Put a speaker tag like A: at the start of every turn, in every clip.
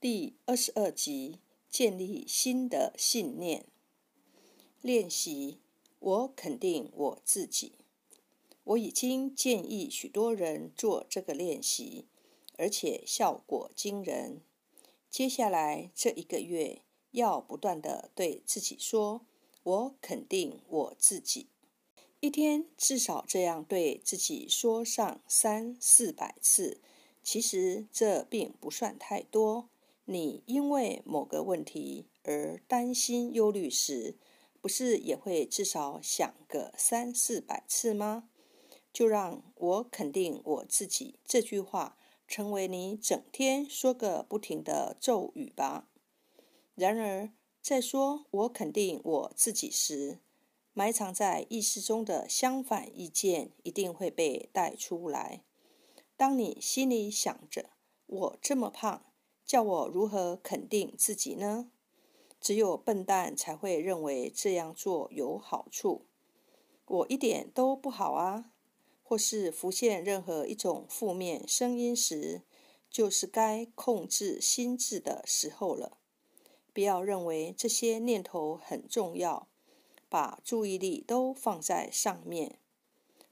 A: 第二十二集：建立新的信念。练习，我肯定我自己。我已经建议许多人做这个练习，而且效果惊人。接下来这一个月，要不断的对自己说：“我肯定我自己。”一天至少这样对自己说上三四百次。其实这并不算太多。你因为某个问题而担心忧虑时，不是也会至少想个三四百次吗？就让我肯定我自己这句话成为你整天说个不停的咒语吧。然而，在说我肯定我自己时，埋藏在意识中的相反意见一定会被带出来。当你心里想着“我这么胖”，叫我如何肯定自己呢？只有笨蛋才会认为这样做有好处。我一点都不好啊！或是浮现任何一种负面声音时，就是该控制心智的时候了。不要认为这些念头很重要，把注意力都放在上面，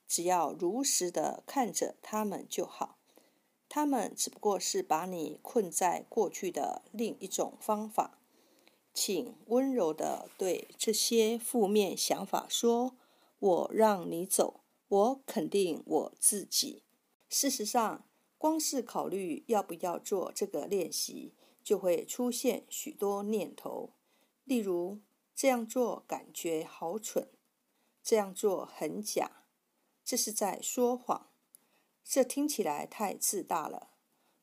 A: 只要如实的看着他们就好。他们只不过是把你困在过去的另一种方法。请温柔地对这些负面想法说：“我让你走，我肯定我自己。”事实上，光是考虑要不要做这个练习，就会出现许多念头，例如：“这样做感觉好蠢，这样做很假，这是在说谎。”这听起来太自大了，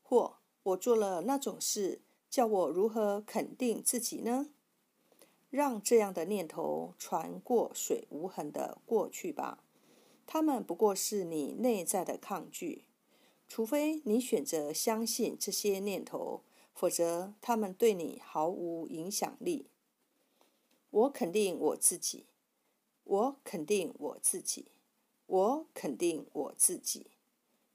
A: 或我做了那种事，叫我如何肯定自己呢？让这样的念头船过水无痕的过去吧。他们不过是你内在的抗拒，除非你选择相信这些念头，否则他们对你毫无影响力。我肯定我自己，我肯定我自己，我肯定我自己。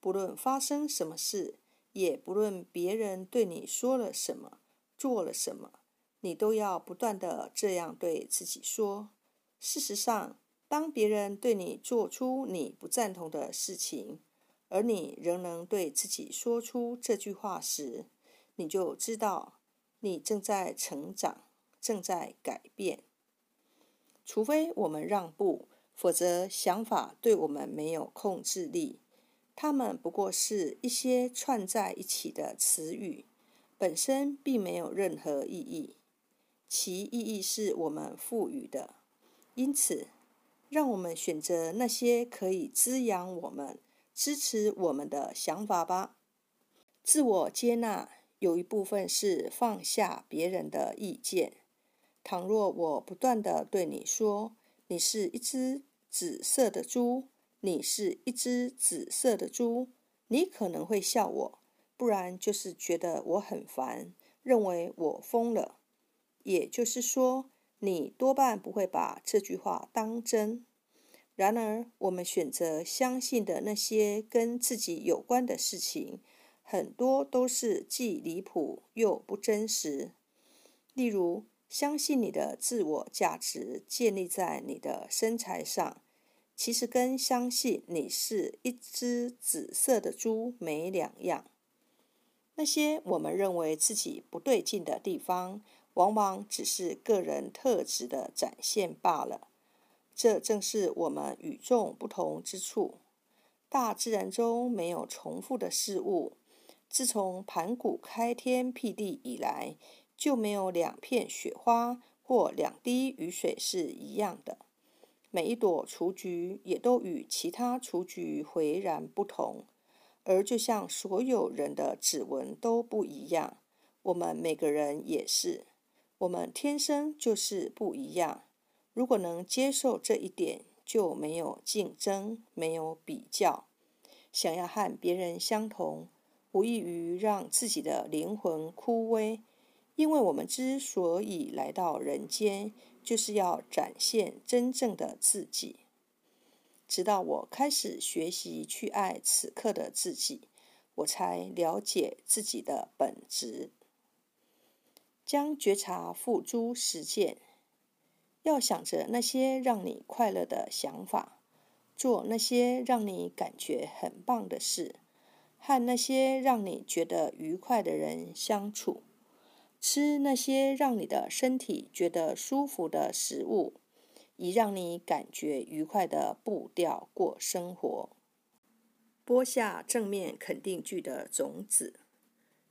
A: 不论发生什么事，也不论别人对你说了什么、做了什么，你都要不断的这样对自己说。事实上，当别人对你做出你不赞同的事情，而你仍能对自己说出这句话时，你就知道你正在成长，正在改变。除非我们让步，否则想法对我们没有控制力。它们不过是一些串在一起的词语，本身并没有任何意义，其意义是我们赋予的。因此，让我们选择那些可以滋养我们、支持我们的想法吧。自我接纳有一部分是放下别人的意见。倘若我不断的对你说：“你是一只紫色的猪。”你是一只紫色的猪，你可能会笑我，不然就是觉得我很烦，认为我疯了。也就是说，你多半不会把这句话当真。然而，我们选择相信的那些跟自己有关的事情，很多都是既离谱又不真实。例如，相信你的自我价值建立在你的身材上。其实跟相信你是一只紫色的猪没两样。那些我们认为自己不对劲的地方，往往只是个人特质的展现罢了。这正是我们与众不同之处。大自然中没有重复的事物。自从盘古开天辟地以来，就没有两片雪花或两滴雨水是一样的。每一朵雏菊也都与其他雏菊迥然不同，而就像所有人的指纹都不一样，我们每个人也是，我们天生就是不一样。如果能接受这一点，就没有竞争，没有比较。想要和别人相同，无异于让自己的灵魂枯萎。因为我们之所以来到人间，就是要展现真正的自己。直到我开始学习去爱此刻的自己，我才了解自己的本质。将觉察付诸实践。要想着那些让你快乐的想法，做那些让你感觉很棒的事，和那些让你觉得愉快的人相处，吃那些让你的身体觉得舒服的食物，以让你感觉愉快的步调过生活。播下正面肯定句的种子。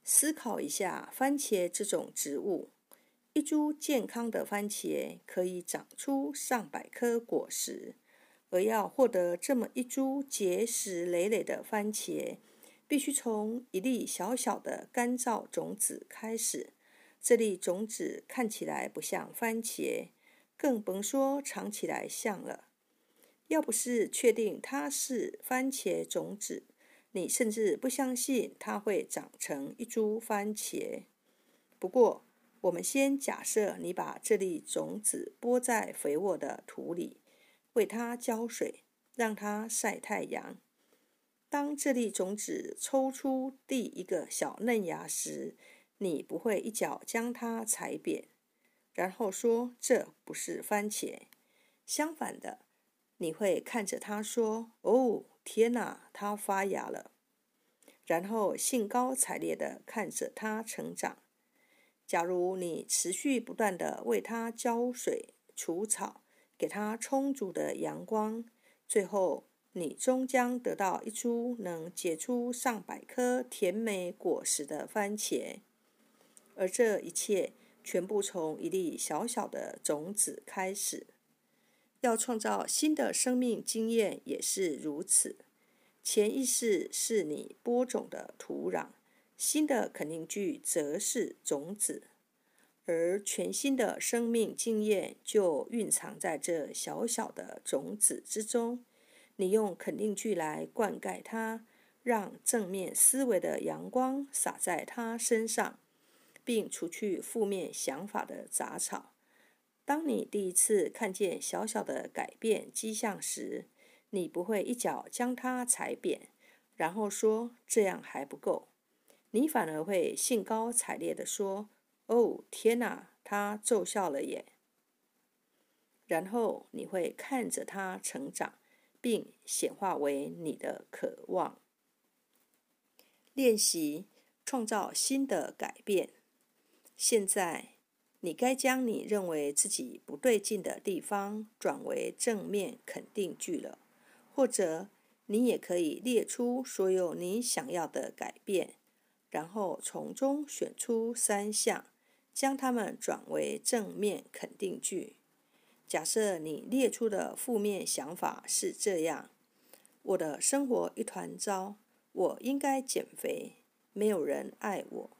A: 思考一下，番茄这种植物，一株健康的番茄可以长出上百颗果实，而要获得这么一株结实累累的番茄，必须从一粒小小的干燥种子开始。这粒种子看起来不像番茄，更甭说尝起来像了。要不是确定它是番茄种子，你甚至不相信它会长成一株番茄。不过，我们先假设你把这粒种子播在肥沃的土里，为它浇水，让它晒太阳。当这粒种子抽出第一个小嫩芽时，你不会一脚将它踩扁，然后说这不是番茄。相反的，你会看着它说：“哦。”天哪，它发芽了！然后兴高采烈地看着它成长。假如你持续不断地为它浇水、除草，给它充足的阳光，最后你终将得到一株能结出上百颗甜美果实的番茄。而这一切全部从一粒小小的种子开始。要创造新的生命经验也是如此。潜意识是你播种的土壤，新的肯定句则是种子，而全新的生命经验就蕴藏在这小小的种子之中。你用肯定句来灌溉它，让正面思维的阳光洒在它身上，并除去负面想法的杂草。当你第一次看见小小的改变迹象时，你不会一脚将它踩扁，然后说这样还不够。你反而会兴高采烈地说：“哦，天哪，它奏效了耶！”然后你会看着它成长，并显化为你的渴望。练习创造新的改变。现在。你该将你认为自己不对劲的地方转为正面肯定句了，或者你也可以列出所有你想要的改变，然后从中选出三项，将它们转为正面肯定句。假设你列出的负面想法是这样：我的生活一团糟，我应该减肥，没有人爱我，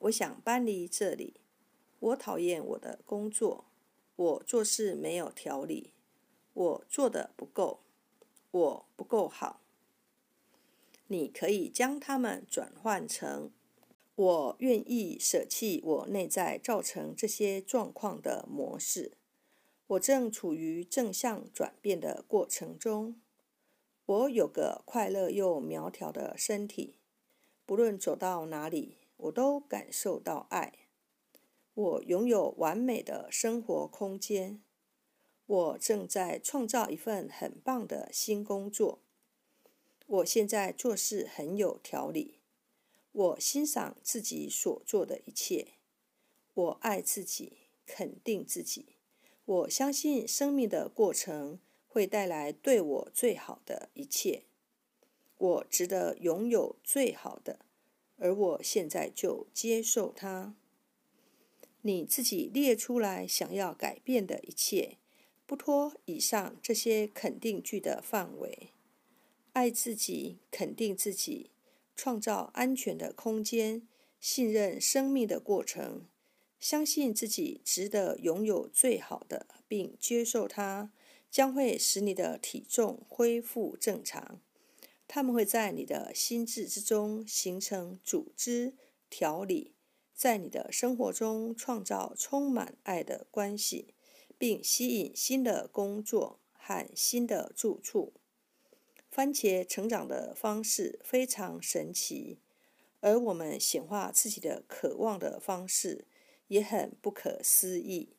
A: 我想搬离这里。我讨厌我的工作，我做事没有条理，我做的不够，我不够好。你可以将它们转换成：我愿意舍弃我内在造成这些状况的模式。我正处于正向转变的过程中。我有个快乐又苗条的身体，不论走到哪里，我都感受到爱。我拥有完美的生活空间。我正在创造一份很棒的新工作。我现在做事很有条理。我欣赏自己所做的一切。我爱自己，肯定自己。我相信生命的过程会带来对我最好的一切。我值得拥有最好的，而我现在就接受它。你自己列出来想要改变的一切，不脱以上这些肯定句的范围。爱自己，肯定自己，创造安全的空间，信任生命的过程，相信自己值得拥有最好的，并接受它，将会使你的体重恢复正常。他们会在你的心智之中形成组织条理。在你的生活中创造充满爱的关系，并吸引新的工作和新的住处。番茄成长的方式非常神奇，而我们显化自己的渴望的方式也很不可思议。